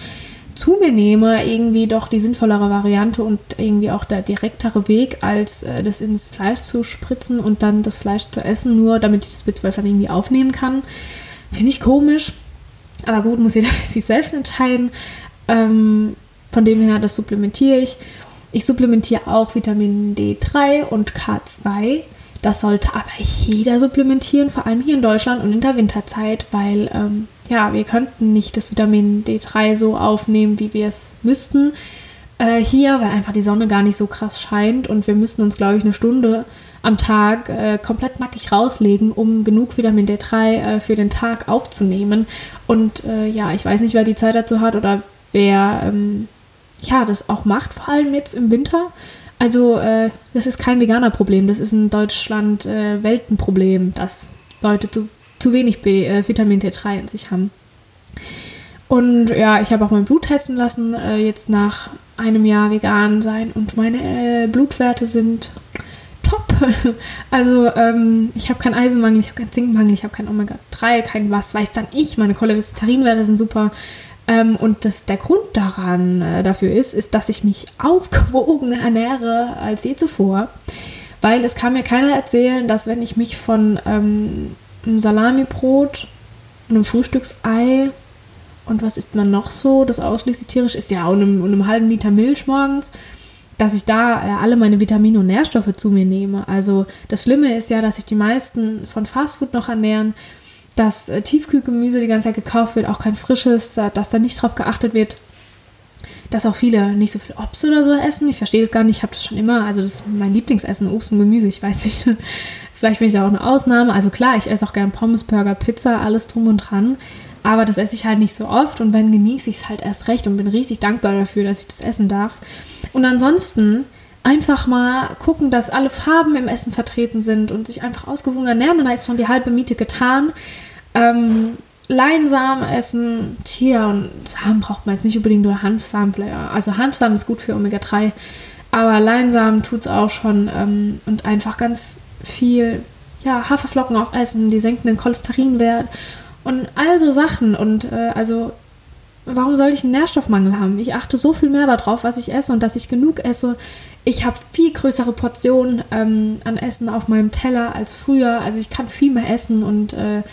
zu mir nehme, irgendwie doch die sinnvollere Variante und irgendwie auch der direktere Weg, als äh, das ins Fleisch zu spritzen und dann das Fleisch zu essen, nur damit ich das B12 dann irgendwie aufnehmen kann. Finde ich komisch. Aber gut, muss jeder für sich selbst entscheiden. Ähm, von dem her, das supplementiere ich. Ich supplementiere auch Vitamin D3 und K2. Das sollte aber jeder supplementieren, vor allem hier in Deutschland und in der Winterzeit, weil ähm, ja, wir könnten nicht das Vitamin D3 so aufnehmen, wie wir es müssten äh, hier, weil einfach die Sonne gar nicht so krass scheint und wir müssen uns, glaube ich, eine Stunde am Tag äh, komplett nackig rauslegen, um genug Vitamin D3 äh, für den Tag aufzunehmen. Und äh, ja, ich weiß nicht, wer die Zeit dazu hat oder wer ähm, ja, das auch macht, vor allem jetzt im Winter. Also äh, das ist kein Veganer-Problem, das ist in Deutschland äh, dass Leute zu, zu wenig B, äh, Vitamin D3 in sich haben. Und ja, ich habe auch mein Blut testen lassen, jetzt nach einem Jahr vegan sein und meine Blutwerte sind. Also ähm, ich habe keinen Eisenmangel, ich habe keinen Zinkmangel, ich habe kein Omega-3, kein was weiß dann ich. Meine Cholesterinwerte sind super. Ähm, und das, der Grund daran äh, dafür ist, ist, dass ich mich ausgewogener ernähre als je zuvor. Weil es kann mir keiner erzählen, dass wenn ich mich von ähm, einem Salamibrot, einem Frühstücksei und was isst man noch so, das ausschließlich tierisch ist, ja, und einem, und einem halben Liter Milch morgens, dass ich da äh, alle meine Vitamine und Nährstoffe zu mir nehme. Also das Schlimme ist ja, dass sich die meisten von Fastfood noch ernähren, dass äh, Tiefkühlgemüse die ganze Zeit gekauft wird, auch kein frisches, äh, dass da nicht drauf geachtet wird, dass auch viele nicht so viel Obst oder so essen. Ich verstehe das gar nicht, ich habe das schon immer, also das ist mein Lieblingsessen, Obst und Gemüse, ich weiß nicht. Vielleicht bin ich auch eine Ausnahme. Also klar, ich esse auch gern Pommes, Burger, Pizza, alles drum und dran. Aber das esse ich halt nicht so oft und wenn genieße ich es halt erst recht und bin richtig dankbar dafür, dass ich das essen darf. Und ansonsten einfach mal gucken, dass alle Farben im Essen vertreten sind und sich einfach ausgewogen ernähren und da ist schon die halbe Miete getan. Ähm, Leinsamen essen, Chia und Samen braucht man jetzt nicht unbedingt oder Hanfsamen. Also Hanfsamen ist gut für Omega-3, aber Leinsamen tut es auch schon ähm, und einfach ganz viel ja, Haferflocken auch essen, die senken den Cholesterinwert und all so Sachen. Und äh, also, warum soll ich einen Nährstoffmangel haben? Ich achte so viel mehr darauf, was ich esse und dass ich genug esse. Ich habe viel größere Portionen ähm, an Essen auf meinem Teller als früher. Also ich kann viel mehr essen und äh,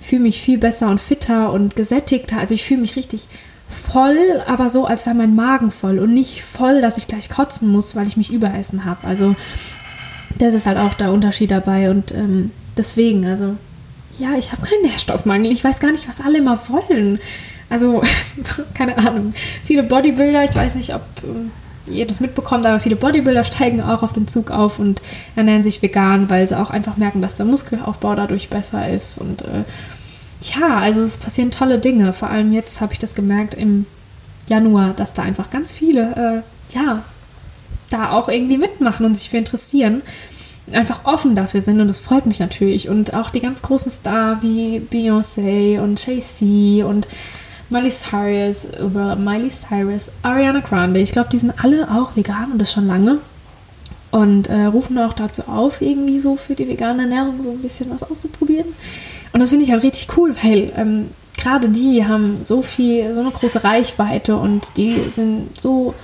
fühle mich viel besser und fitter und gesättigter. Also ich fühle mich richtig voll, aber so, als wäre mein Magen voll und nicht voll, dass ich gleich kotzen muss, weil ich mich überessen habe. Also das ist halt auch der Unterschied dabei und ähm, deswegen, also ja, ich habe keinen Nährstoffmangel. Ich weiß gar nicht, was alle immer wollen. Also, keine Ahnung. Viele Bodybuilder, ich weiß nicht, ob äh, ihr das mitbekommt, aber viele Bodybuilder steigen auch auf den Zug auf und ernähren sich vegan, weil sie auch einfach merken, dass der Muskelaufbau dadurch besser ist. Und äh, ja, also es passieren tolle Dinge. Vor allem jetzt habe ich das gemerkt im Januar, dass da einfach ganz viele, äh, ja, da auch irgendwie mitmachen und sich für interessieren einfach offen dafür sind und das freut mich natürlich. Und auch die ganz großen Stars wie Beyoncé und Jay-Z und Miley Cyrus, über Miley Cyrus, Ariana Grande. Ich glaube, die sind alle auch vegan und das schon lange. Und äh, rufen auch dazu auf, irgendwie so für die vegane Ernährung so ein bisschen was auszuprobieren. Und das finde ich halt richtig cool, weil ähm, gerade die haben so viel, so eine große Reichweite und die sind so,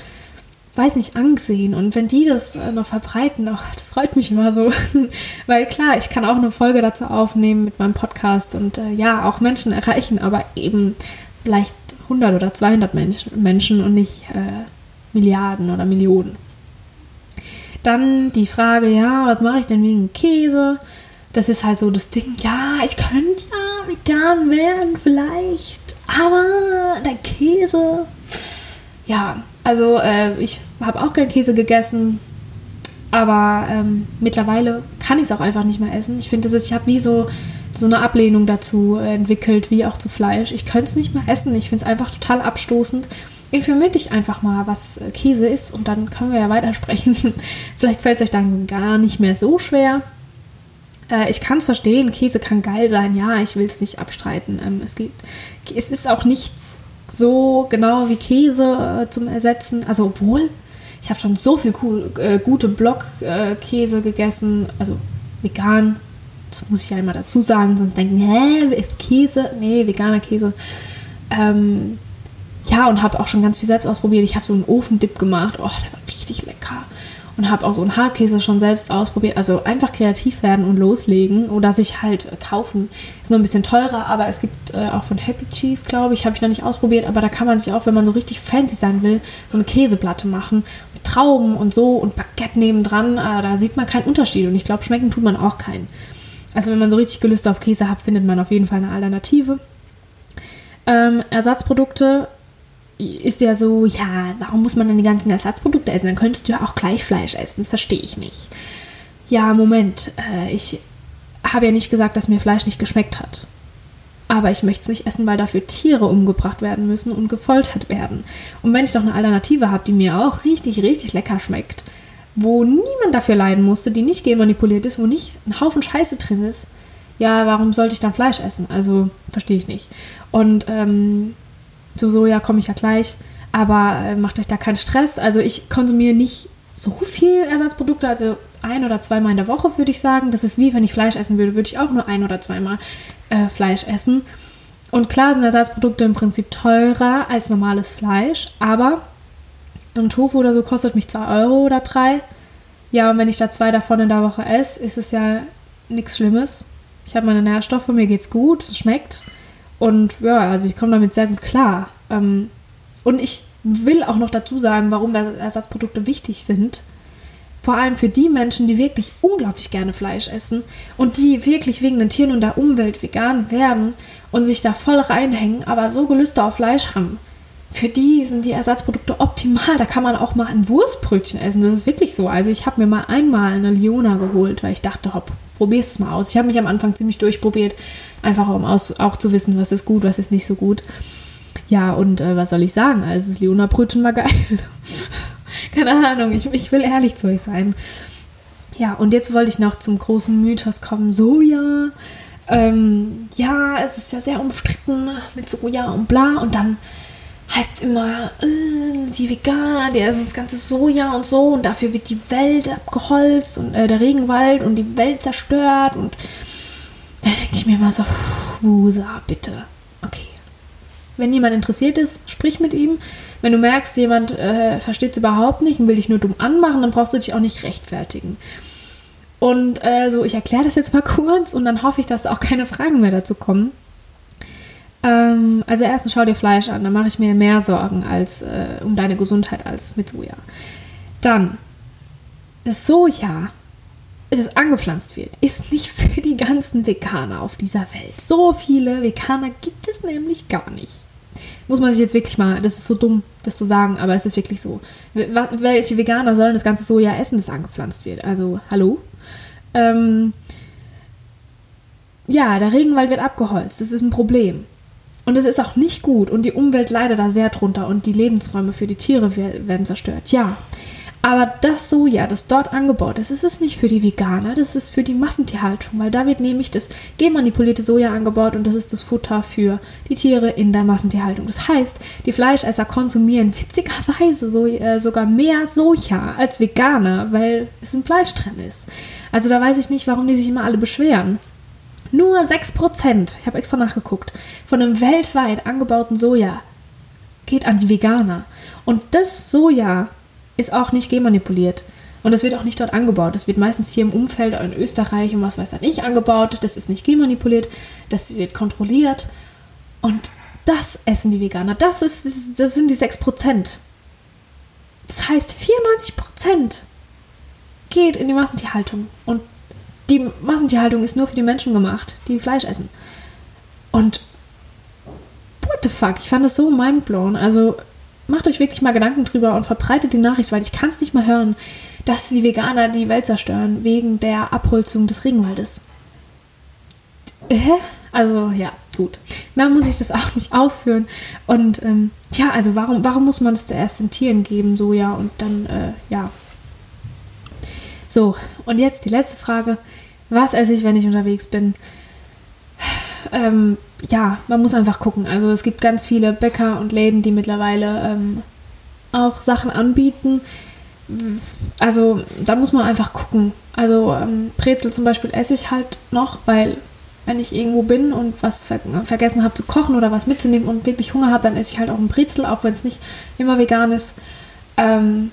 weiß nicht, angesehen. Und wenn die das äh, noch verbreiten, auch, das freut mich immer so. weil klar, ich kann auch eine Folge dazu aufnehmen mit meinem Podcast und äh, ja, auch Menschen erreichen, aber eben vielleicht 100 oder 200 Mensch, Menschen und nicht äh, Milliarden oder Millionen. Dann die Frage, ja, was mache ich denn wegen Käse? Das ist halt so das Ding, ja, ich könnte ja vegan werden vielleicht, aber der Käse, ja, also äh, ich habe auch gern Käse gegessen, aber ähm, mittlerweile kann ich es auch einfach nicht mehr essen. Ich finde, ich habe wie so so eine Ablehnung dazu entwickelt, wie auch zu Fleisch. Ich könnte es nicht mehr essen. Ich finde es einfach total abstoßend. Informiert dich einfach mal, was äh, Käse ist und dann können wir ja weitersprechen. Vielleicht fällt es euch dann gar nicht mehr so schwer. Äh, ich kann es verstehen, Käse kann geil sein, ja, ich will es nicht abstreiten. Ähm, es, gibt, es ist auch nichts so genau wie Käse äh, zum Ersetzen. Also obwohl, ich habe schon so viel cool, äh, gute Blockkäse gegessen, also vegan, das muss ich ja immer dazu sagen, sonst denken, hä, ist Käse? Nee, veganer Käse. Ähm, ja, und habe auch schon ganz viel selbst ausprobiert. Ich habe so einen Ofendip gemacht. Oh, der war richtig lecker. Und habe auch so einen Hartkäse schon selbst ausprobiert. Also einfach kreativ werden und loslegen oder sich halt kaufen. Ist nur ein bisschen teurer, aber es gibt äh, auch von Happy Cheese, glaube ich, habe ich noch nicht ausprobiert. Aber da kann man sich auch, wenn man so richtig fancy sein will, so eine Käseplatte machen. Mit Trauben und so und Baguette nebendran. Äh, da sieht man keinen Unterschied. Und ich glaube, schmecken tut man auch keinen. Also wenn man so richtig Gelüste auf Käse hat, findet man auf jeden Fall eine Alternative. Ähm, Ersatzprodukte ist ja so, ja, warum muss man dann die ganzen Ersatzprodukte essen? Dann könntest du ja auch gleich Fleisch essen. Das verstehe ich nicht. Ja, Moment. Äh, ich habe ja nicht gesagt, dass mir Fleisch nicht geschmeckt hat. Aber ich möchte es nicht essen, weil dafür Tiere umgebracht werden müssen und gefoltert werden. Und wenn ich doch eine Alternative habe, die mir auch richtig, richtig lecker schmeckt, wo niemand dafür leiden musste, die nicht genmanipuliert ist, wo nicht ein Haufen Scheiße drin ist, ja, warum sollte ich dann Fleisch essen? Also verstehe ich nicht. Und ähm, zu Soja komme ich ja gleich, aber äh, macht euch da keinen Stress. Also ich konsumiere nicht so viel Ersatzprodukte, also ein oder zweimal in der Woche würde ich sagen. Das ist wie wenn ich Fleisch essen würde, würde ich auch nur ein oder zweimal äh, Fleisch essen. Und klar sind Ersatzprodukte im Prinzip teurer als normales Fleisch, aber ein Tofu oder so kostet mich 2 Euro oder 3. Ja, und wenn ich da zwei davon in der Woche esse, ist es ja nichts Schlimmes. Ich habe meine Nährstoffe, mir geht's gut, es schmeckt. Und ja, also ich komme damit sehr gut klar. Ähm, und ich will auch noch dazu sagen, warum Ersatzprodukte wichtig sind. Vor allem für die Menschen, die wirklich unglaublich gerne Fleisch essen und die wirklich wegen den Tieren und der Umwelt vegan werden und sich da voll reinhängen, aber so Gelüste auf Fleisch haben für die sind die Ersatzprodukte optimal. Da kann man auch mal ein Wurstbrötchen essen. Das ist wirklich so. Also ich habe mir mal einmal eine Liona geholt, weil ich dachte, hopp, probier es mal aus. Ich habe mich am Anfang ziemlich durchprobiert, einfach um aus, auch zu wissen, was ist gut, was ist nicht so gut. Ja, und äh, was soll ich sagen? Also das Liona-Brötchen war geil. Keine Ahnung, ich, ich will ehrlich zu euch sein. Ja, und jetzt wollte ich noch zum großen Mythos kommen. Soja. Ähm, ja, es ist ja sehr umstritten mit Soja und bla. Und dann heißt immer, äh, die Veganer, die essen das ganze Soja und so und dafür wird die Welt abgeholzt und äh, der Regenwald und die Welt zerstört und da denke ich mir immer so, Wusa, bitte. Okay. Wenn jemand interessiert ist, sprich mit ihm. Wenn du merkst, jemand äh, versteht es überhaupt nicht und will dich nur dumm anmachen, dann brauchst du dich auch nicht rechtfertigen. Und äh, so, ich erkläre das jetzt mal kurz und dann hoffe ich, dass auch keine Fragen mehr dazu kommen. Ähm, also erstens schau dir Fleisch an, da mache ich mir mehr Sorgen als äh, um deine Gesundheit als mit Soja. Dann, das Soja, das angepflanzt wird, ist nicht für die ganzen Veganer auf dieser Welt. So viele Veganer gibt es nämlich gar nicht. Muss man sich jetzt wirklich mal, das ist so dumm, das zu sagen, aber es ist wirklich so. Welche Veganer sollen das ganze Soja essen, das angepflanzt wird? Also, hallo? Ähm, ja, der Regenwald wird abgeholzt, das ist ein Problem. Und es ist auch nicht gut und die Umwelt leidet da sehr drunter und die Lebensräume für die Tiere werden zerstört. Ja, Aber das Soja, das dort angebaut ist, das ist nicht für die Veganer, das ist für die Massentierhaltung, weil da wird nämlich das genmanipulierte Soja angebaut und das ist das Futter für die Tiere in der Massentierhaltung. Das heißt, die Fleischesser konsumieren witzigerweise so, äh, sogar mehr Soja als Veganer, weil es ein Fleisch drin ist. Also da weiß ich nicht, warum die sich immer alle beschweren. Nur 6%, ich habe extra nachgeguckt, von einem weltweit angebauten Soja geht an die Veganer. Und das Soja ist auch nicht genmanipuliert. Und das wird auch nicht dort angebaut. Das wird meistens hier im Umfeld in Österreich und was weiß ich nicht angebaut. Das ist nicht genmanipuliert. Das wird kontrolliert. Und das essen die Veganer. Das, ist, das sind die 6%. Das heißt, 94% geht in die Massentierhaltung. Und die Massentierhaltung ist nur für die Menschen gemacht, die Fleisch essen. Und what the fuck? Ich fand das so mindblown. Also macht euch wirklich mal Gedanken drüber und verbreitet die Nachricht, weil ich kann es nicht mal hören, dass die Veganer die Welt zerstören wegen der Abholzung des Regenwaldes. Hä? Also ja, gut. Mehr muss ich das auch nicht ausführen. Und ähm, ja, also warum, warum muss man es zuerst den Tieren geben, so ja, und dann, äh, ja. So, und jetzt die letzte Frage. Was esse ich, wenn ich unterwegs bin? ähm, ja, man muss einfach gucken. Also es gibt ganz viele Bäcker und Läden, die mittlerweile ähm, auch Sachen anbieten. Also da muss man einfach gucken. Also ähm, Brezel zum Beispiel esse ich halt noch, weil wenn ich irgendwo bin und was ver vergessen habe zu kochen oder was mitzunehmen und wirklich Hunger habe, dann esse ich halt auch ein Brezel, auch wenn es nicht immer vegan ist. Ähm,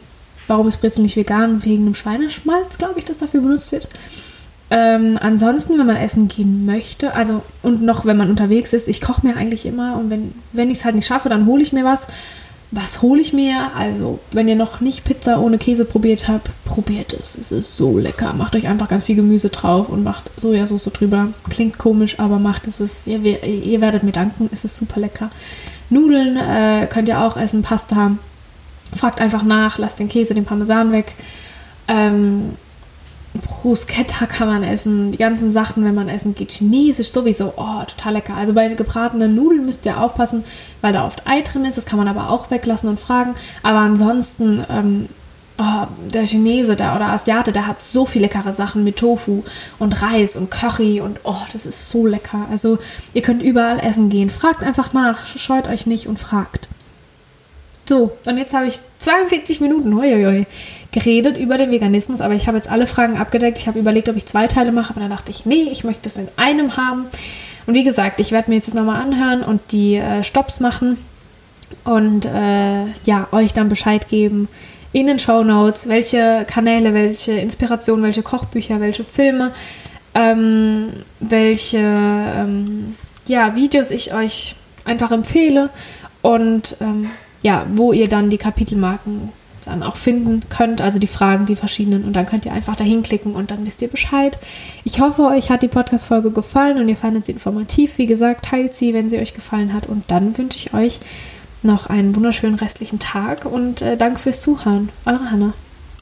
warum ist Brezel nicht vegan? Wegen einem Schweineschmalz, glaube ich, das dafür benutzt wird. Ähm, ansonsten, wenn man essen gehen möchte, also und noch wenn man unterwegs ist, ich koche mir eigentlich immer und wenn, wenn ich es halt nicht schaffe, dann hole ich mir was. Was hole ich mir? Also, wenn ihr noch nicht Pizza ohne Käse probiert habt, probiert es. Es ist so lecker. Macht euch einfach ganz viel Gemüse drauf und macht Sojasauce drüber. Klingt komisch, aber macht es. Ist, ihr, ihr werdet mir danken, es ist super lecker. Nudeln äh, könnt ihr auch essen, Pasta. Fragt einfach nach, lasst den Käse, den Parmesan weg. Ähm, Bruschetta kann man essen, die ganzen Sachen, wenn man essen geht, chinesisch sowieso, oh, total lecker. Also bei gebratenen Nudeln müsst ihr aufpassen, weil da oft Ei drin ist, das kann man aber auch weglassen und fragen. Aber ansonsten, ähm, oh, der Chinese der, oder Asiate, der hat so viele leckere Sachen mit Tofu und Reis und Curry und oh, das ist so lecker. Also ihr könnt überall essen gehen. Fragt einfach nach, scheut euch nicht und fragt. So, und jetzt habe ich 42 Minuten hoi, geredet über den Veganismus, aber ich habe jetzt alle Fragen abgedeckt. Ich habe überlegt, ob ich zwei Teile mache, aber dann dachte ich, nee, ich möchte es in einem haben. Und wie gesagt, ich werde mir jetzt das nochmal anhören und die äh, Stops machen und äh, ja, euch dann Bescheid geben in den Show Notes, welche Kanäle, welche Inspirationen, welche Kochbücher, welche Filme, ähm, welche ähm, ja, Videos ich euch einfach empfehle und ähm, ja, wo ihr dann die Kapitelmarken dann auch finden könnt, also die Fragen, die verschiedenen. Und dann könnt ihr einfach dahin klicken und dann wisst ihr Bescheid. Ich hoffe, euch hat die Podcast-Folge gefallen und ihr fandet sie informativ. Wie gesagt, teilt sie, wenn sie euch gefallen hat. Und dann wünsche ich euch noch einen wunderschönen restlichen Tag und äh, danke fürs Zuhören. Eure Hannah.